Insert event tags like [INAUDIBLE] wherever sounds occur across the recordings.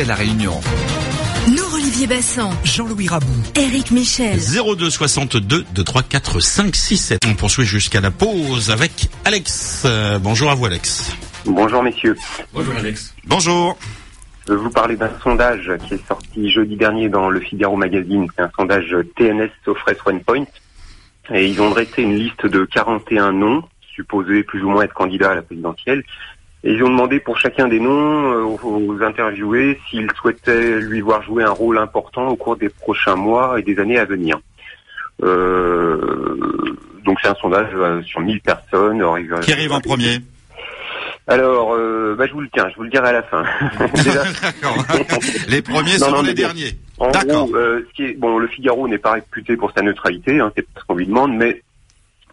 fait la réunion. Nous, Olivier Bassan, Jean-Louis Rabou, Eric Michel, 02 62 2 3 4 5 6 7. On poursuit jusqu'à la pause avec Alex. Euh, bonjour à vous Alex. Bonjour messieurs. Bonjour Alex. Bonjour. Je vais vous parler d'un sondage qui est sorti jeudi dernier dans le Figaro Magazine. C'est un sondage TNS Sofres One Point. Et ils ont dressé une liste de 41 noms, supposés plus ou moins être candidats à la présidentielle. Et ils ont demandé pour chacun des noms euh, aux interviewés s'ils souhaitaient lui voir jouer un rôle important au cours des prochains mois et des années à venir. Euh, donc c'est un sondage euh, sur 1000 personnes. Qui arrive en premier? Alors, euh, bah, je vous le tiens, je vous le dirai à la fin. [LAUGHS] [LAUGHS] les premiers seront les derniers. D'accord. Euh, ce qui est, bon, le Figaro n'est pas réputé pour sa neutralité, hein, c'est pas ce qu'on lui demande, mais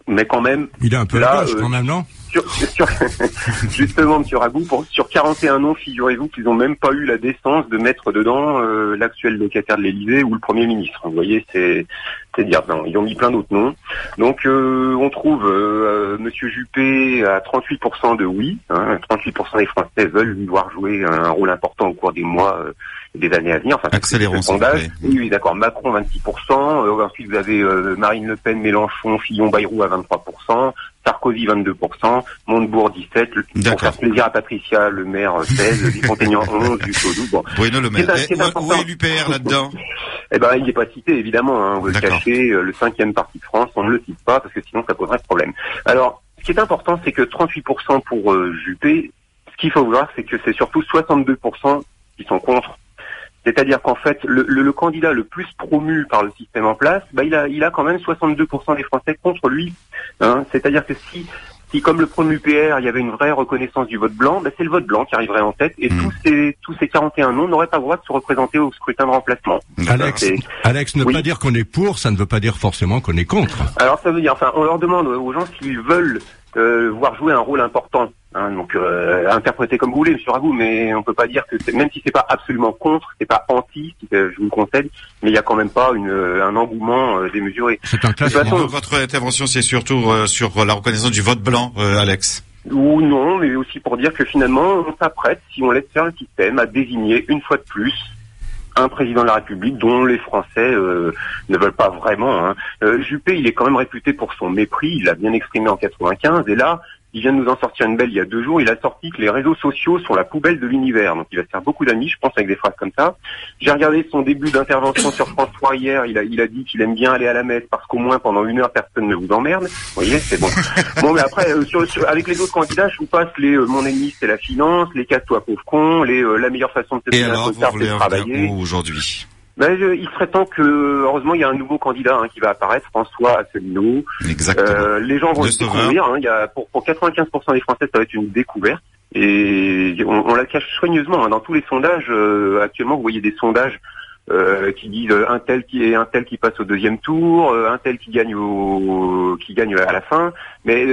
mais quand même. Il est un peu là, quand même, non? Sur, sur, [LAUGHS] justement, Monsieur Ragou, pour, sur 41 noms, figurez-vous qu'ils n'ont même pas eu la décence de mettre dedans euh, l'actuel locataire de l'Élysée ou le Premier ministre. Vous voyez, c'est c'est dire non, ils ont mis plein d'autres noms. Donc euh, on trouve euh, Monsieur Juppé à 38% de oui, hein, 38% des Français veulent lui voir jouer un rôle important au cours des mois et des années à venir. Enfin, Accélérons sondage. Oui, oui d'accord. Macron 26%. ensuite vous avez Marine Le Pen, Mélenchon, Fillon, Bayrou à 23%. Sarkozy 22%, Montebourg 17, pour faire plaisir à Patricia, le maire 16, Dupont-Aignan 11, Dussodou. Bon. Bruno Le Maire. Et, où est l'UPR là-dedans? Eh ben, il n'est pas cité évidemment. Hein, vous le cachez, euh, le cinquième parti de France, on ne le cite pas parce que sinon ça poserait problème. Alors, ce qui est important, c'est que 38% pour euh, Juppé. Ce qu'il faut voir, c'est que c'est surtout 62% qui sont contre c'est-à-dire qu'en fait, le, le, candidat le plus promu par le système en place, bah, il, a, il a quand même 62% des Français contre lui. Hein. C'est-à-dire que si, si, comme le promu PR, il y avait une vraie reconnaissance du vote blanc, bah, c'est le vote blanc qui arriverait en tête et hmm. tous, ces, tous ces 41 noms n'auraient pas le droit de se représenter au scrutin de remplacement. Alex, Alex ne pas dire qu'on est pour, ça ne veut pas dire forcément qu'on est contre. Alors ça veut dire, enfin, on leur demande aux gens s'ils veulent euh, voir jouer un rôle important. Hein, donc euh, interpréter comme vous voulez, Monsieur Ragou, mais on peut pas dire que même si c'est pas absolument contre, c'est pas anti, je vous le concède, mais il y a quand même pas une, un engouement euh, démesuré. C'est un classement. Votre intervention, c'est surtout sur la reconnaissance du vote blanc, Alex. Ou non, mais aussi pour dire que finalement, on s'apprête, si on laisse faire le système, à désigner une fois de plus un président de la République dont les Français euh, ne veulent pas vraiment. Hein. Euh, Juppé, il est quand même réputé pour son mépris, il l'a bien exprimé en 95, et là, il vient de nous en sortir une belle il y a deux jours. Il a sorti que les réseaux sociaux sont la poubelle de l'univers. Donc il va se faire beaucoup d'amis, je pense, avec des phrases comme ça. J'ai regardé son début d'intervention sur France 3 hier. Il a, il a dit qu'il aime bien aller à la messe parce qu'au moins pendant une heure personne ne vous emmerde. Vous voyez, c'est bon. [LAUGHS] bon, mais après, euh, sur, avec les autres candidats, je vous passe les euh, mon ennemi c'est la finance, les casse-toi pauvre con, les euh, la meilleure façon de se faire un c'est de travailler. aujourd'hui? Ben, il serait temps que, heureusement, il y a un nouveau candidat hein, qui va apparaître, François Asselineau. Exactement. Euh, les gens vont le découvrir. Hein, il y a, pour, pour 95% des Français, ça va être une découverte. Et on, la cache soigneusement. Hein. Dans tous les sondages, euh, actuellement, vous voyez des sondages euh, qui disent euh, un tel qui est un tel qui passe au deuxième tour, euh, un tel qui gagne au qui gagne à la fin, mais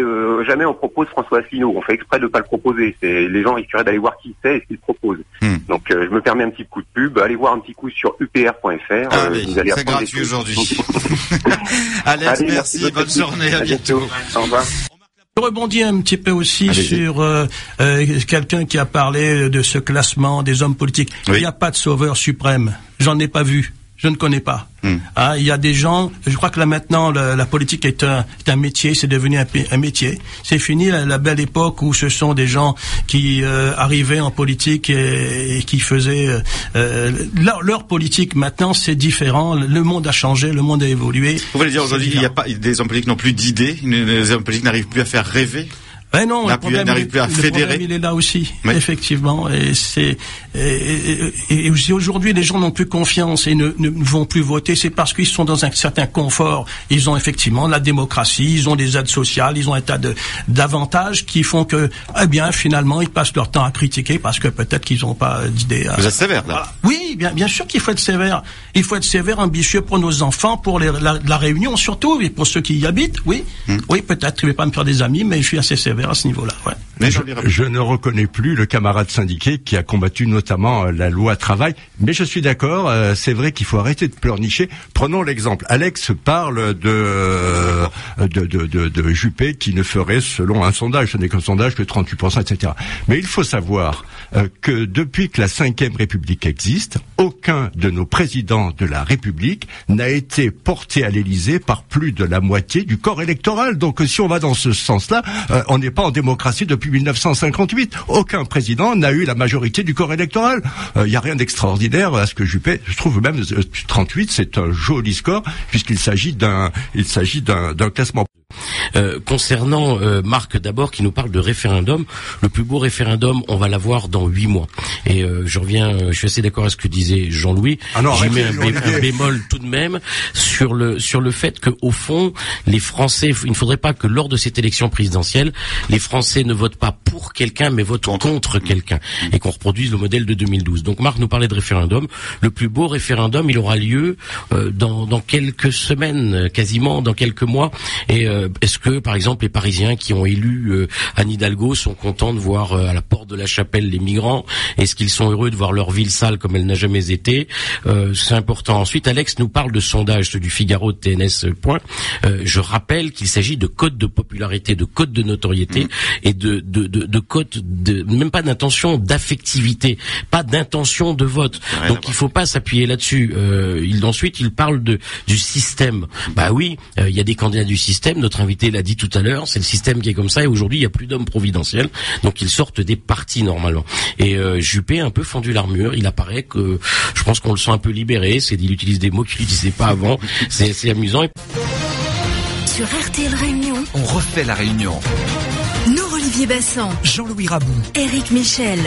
jamais on propose François Asselineau. On fait exprès de pas le proposer. C'est les gens risqueraient d'aller voir qui c'est et ce qu'il propose. Hmm. Donc je me permets un petit coup de pub. Allez voir un petit coup sur upr.fr. Ah, c'est gratuit aujourd'hui. [LAUGHS] [LAUGHS] Alex, merci. Bonne journée. À, bientôt. Au revoir. Je rebondis un petit peu aussi sur euh, euh, quelqu'un qui a parlé de ce classement des hommes politiques. Il n'y a pas de sauveur suprême. J'en ai pas vu je ne connais pas. Hmm. Ah, il y a des gens, je crois que là maintenant la, politique est un, un métier, c'est devenu un, métier. C'est fini la, belle époque où ce sont des gens qui euh, arrivaient en politique et, qui faisaient euh, euh, leur, leur, politique. Maintenant, c'est différent. Le monde a changé, le monde a évolué. Vous voulez dire aujourd'hui qu'il n'y a pas des hommes politiques n'ont plus d'idées, les hommes politiques n'arrivent plus à faire rêver? Ben non, le problème, plus à fédérer. il est là aussi, effectivement. Et c'est et, et, aujourd'hui les gens n'ont plus confiance et ne, ne vont plus voter, c'est parce qu'ils sont dans un certain confort. Ils ont effectivement la démocratie, ils ont des aides sociales, ils ont un tas de d'avantages qui font que, eh bien, finalement, ils passent leur temps à critiquer parce que peut-être qu'ils n'ont pas d'idées. Vous êtes sévère là. Oui, bien, bien sûr qu'il faut être sévère. Il faut être sévère, ambitieux pour nos enfants, pour les, la, Réunion surtout, et pour ceux qui y habitent. Oui, hmm. oui, peut-être. Je vais pas me faire des amis, mais je suis assez sévère à ce niveau-là. Ouais. Mais je, ne reconnais plus le camarade syndiqué qui a combattu notamment euh, la loi travail. Mais je suis d'accord, euh, c'est vrai qu'il faut arrêter de pleurnicher. Prenons l'exemple. Alex parle de, euh, de, de, de, de, Juppé qui ne ferait, selon un sondage, ce n'est qu'un sondage, que 38%, etc. Mais il faut savoir euh, que depuis que la Ve République existe, aucun de nos présidents de la République n'a été porté à l'Élysée par plus de la moitié du corps électoral. Donc si on va dans ce sens-là, euh, on n'est pas en démocratie depuis 1958. Aucun président n'a eu la majorité du corps électoral. Il n'y a rien d'extraordinaire à ce que Juppé. Je trouve même 38, c'est un joli score puisqu'il s'agit d'un classement. Euh, concernant euh, Marc d'abord qui nous parle de référendum, le plus beau référendum, on va l'avoir dans huit mois. Et euh, je reviens, je suis assez d'accord avec ce que disait Jean-Louis. Ah J'y mets un, bémol tout de même sur le sur le fait que au fond, les Français, il ne faudrait pas que lors de cette élection présidentielle, les Français ne votent pas pour quelqu'un, mais votent contre, quelqu'un, et qu'on reproduise le modèle de 2012. Donc Marc nous parlait de référendum. Le plus beau référendum, il aura lieu dans, dans quelques semaines, quasiment dans quelques mois. Et est-ce que, par exemple, les Parisiens qui ont élu euh, Anne Hidalgo sont contents de voir euh, à la porte de la chapelle les migrants Est-ce qu'ils sont heureux de voir leur ville sale comme elle n'a jamais été? Euh, C'est important. Ensuite, Alex nous parle de sondage du Figaro de TNS. Point. je rappelle qu'il s'agit de codes de popularité, de codes de notoriété et de, de, de, de codes, de, même pas d'intention, d'affectivité, pas d'intention de vote. Donc il faut pas s'appuyer là-dessus. il, ensuite, il parle de, du système. Bah oui, il y a des candidats du système. Notre invité l'a dit tout à l'heure, c'est le système qui est comme ça et aujourd'hui il n'y a plus d'hommes providentiels, donc ils sortent des partis normalement. Et euh, Juppé a un peu fondu l'armure, il apparaît que je pense qu'on le sent un peu libéré, c'est qu'il utilise des mots qu'il n'utilisait pas avant, c'est assez amusant. Sur RTL Réunion, on refait la réunion. Nous Olivier Bassan, Jean-Louis Rabou, Éric Michel.